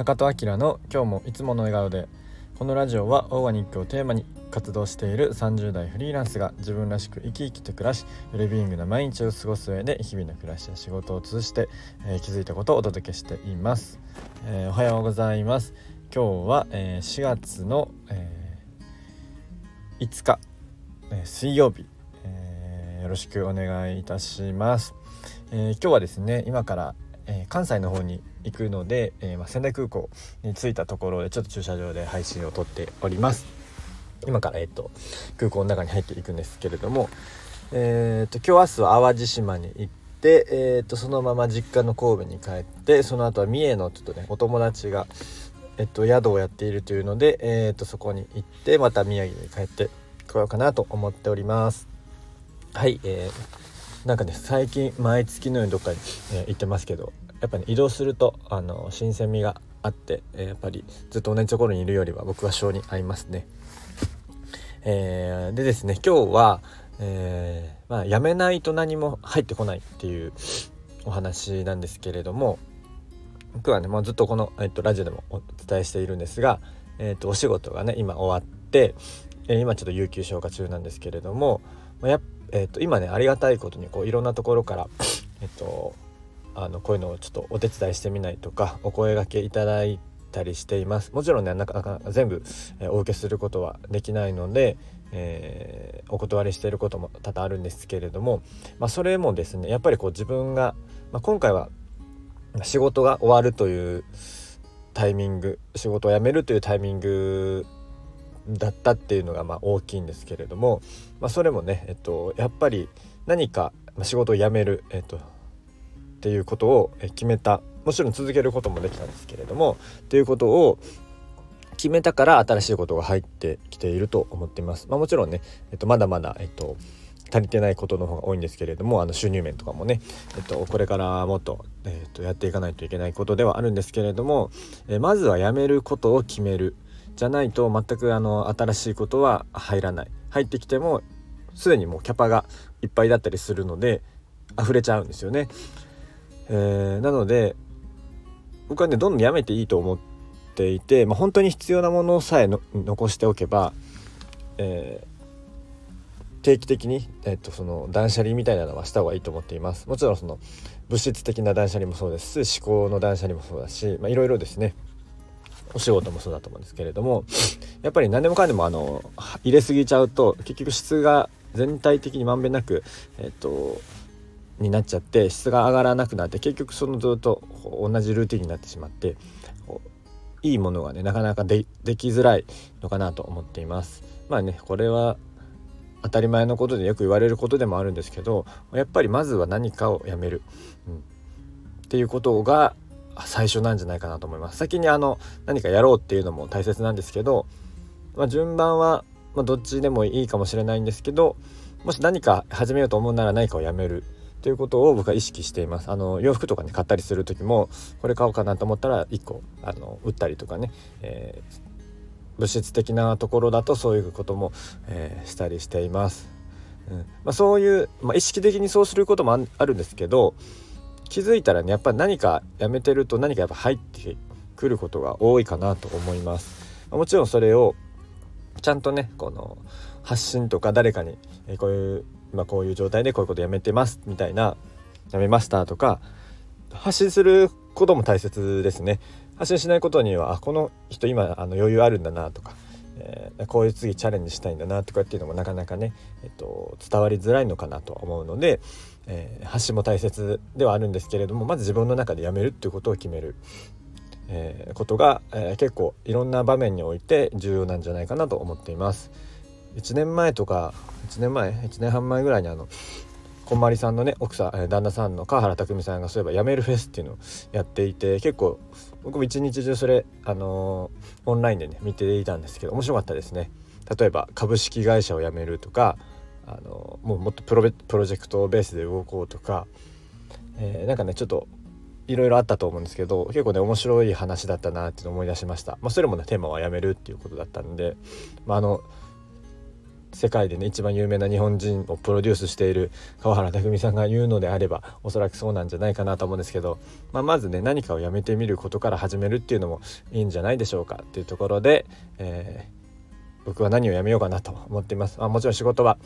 中戸明の今日もいつもの笑顔でこのラジオはオーガニックをテーマに活動している30代フリーランスが自分らしく生き生きと暮らしウェルビーイングな毎日を過ごす上で日々の暮らしや仕事を通じて、えー、気づいたことをお届けしています、えー、おはようございます。今日は、えー、4月の、え5日、え水曜日、えよろしくお願いいたします、え今日はですね今から、関西の方に行くので、えー、まあ、仙台空港に着いたところでちょっと駐車場で配信を撮っております。今から、えーと、空港の中に入っていくんですけれども、えーと、今日明日は淡路島に行って、えーと、そのまま実家の神戸に帰ってその後は三重のちょっとねお友達が、えっと、宿をやっているというので、えー、とそこに行ってまた宮城に帰ってこようかなと思っております。はい、えーなんかね最近毎月のようにどっかに、えー、行ってますけどやっぱね移動するとあの新鮮味があって、え、やっぱりずっと同じところにいるよりは僕は性に合いますね。えー、でですね今日は、えー、まあ、やめないと何も入ってこないっていうお話なんですけれども僕はねもうずっとこの、えっと、ラジオでもお伝えしているんですが、えっと、お仕事がね今終わって、え今ちょっと有給消化中なんですけれどもまあやえーと、今ねありがたいことにこういろんなところから、えっと、あのこういうのをちょっとお手伝いしてみないとかお声がけいただいたりしています。もちろんねなかなか全部、え、お受けすることはできないので、えー、お断りしていることも多々あるんですけれども、まあ、それもですねやっぱりこう自分が、まあ、今回は仕事が終わるというタイミング仕事を辞めるというタイミングだったっていうのがまあ大きいんですけれども、まあ、それもね、えっと、やっぱり何か仕事を辞める、えっと、っていうことを決めたもちろん続けることもできたんですけれどもっていうことを決めたから新しいことが入ってきていると思っています。まあ、もちろんね、えっと、まだまだ、えっと、足りてないことの方が多いんですけれどもあの収入面とかもね、えっと、これからもっと,、えっとやっていかないといけないことではあるんですけれども、えまずはやめることを決める。じゃないと全くあの新しいことは入らない入ってきてもすでにもうキャパがいっぱいだったりするので溢れちゃうんですよね。えー、なので僕はねどんどんやめていいと思っていて、まあ、本当に必要なものさえ残しておけば、えー、定期的に、えー、とその断捨離みたいなのはした方がいいと思っています。もちろんその物質的な断捨離もそうですし思考の断捨離もそうだし、まあ、いろいろですねお仕事もそうだと思うんですけれどもやっぱり何でもかんでもあの入れすぎちゃうと結局質が全体的にまんべんなくえっとになっちゃって質が上がらなくなって結局そのずっと同じルーティンになってしまっていいものがねなかなかできづらいのかなと思っています。まあねこれは当たり前のことでよく言われることでもあるんですけどやっぱりまずは何かをやめる、うん、っていうことが最初なんじゃないかなと思います。先にあの何かやろうっていうのも大切なんですけど、まあ、順番は、まあ、どっちでもいいかもしれないんですけどもし何か始めようと思うなら何かをやめる。ということを僕は意識していますあの洋服とかね買ったりする時もこれ買おうかなと思ったら1個あの売ったりとかね、えー、物質的なところだとそういうことも、えー、したりしています。うんまあ、そういう、まあ、意識的にそうすることもあるんですけど気づいたらねやっぱり何かやめてると何かやっぱ入ってくることが多いかなと思います。もちろんそれをちゃんとねこの発信とか誰かに、えこういう今こういう状態でこういうことやめてますみたいなやめましたとか発信することも大切ですね。発信しないことにはあこの人今あの余裕あるんだなとか、えー、こういう次チャレンジしたいんだなとかっていうのもなかなかね、えっと、伝わりづらいのかなと思うので、えー、発信も大切ではあるんですけれどもまず自分の中でやめるっていうことを決める、えー、ことが、え、結構いろんな場面において重要なんじゃないかなと思っています。1年前とか1年前1年半前ぐらいにあのこんまりさんのね奥さん旦那さんの川原拓海さんがそういえば「やめるフェス」っていうのをやっていて結構僕も一日中それ、あのー、オンラインでね見ていたんですけど面白かったですね。例えば株式会社を辞めるとかあのもうもっとプロプロジェクトベースで動こうとか、えー、なんかねちょっといろいろあったと思うんですけど結構ね面白い話だったなっていうのを思い出しました、まあ、それもねテーマはやめるっていうことだったんで、まあ、あの世界でね一番有名な日本人をプロデュースしている川原拓海さんが言うのであればおそらくそうなんじゃないかなと思うんですけど、まあ、まずね何かをやめてみることから始めるっていうのもいいんじゃないでしょうかっていうところで、えー、僕は何をやめようかなと思っています。あ、もちろん仕事は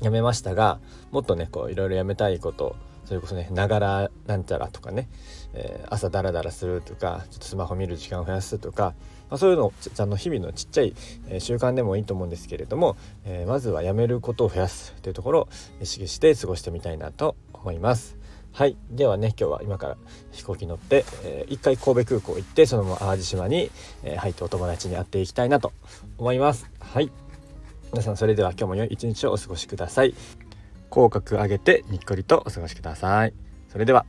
やめましたがもっとねこういろいろやめたいことそれこそねながらなんちゃらとかね、えー、朝ダラダラするとかちょっとスマホ見る時間を増やすとか、まあ、そういうのあの日々のちっちゃい、え習慣でもいいと思うんですけれども、えー、まずはやめることを増やすというところを意識して過ごしてみたいなと思います。はいではね今日は今から飛行機乗って、えー、一回神戸空港行ってそのまま淡路島に、えー、入ってお友達に会っていきたいなと思います。はい皆さんそれでは今日も良い一日をお過ごしください。口角上げてにっこりとお過ごしください。それでは。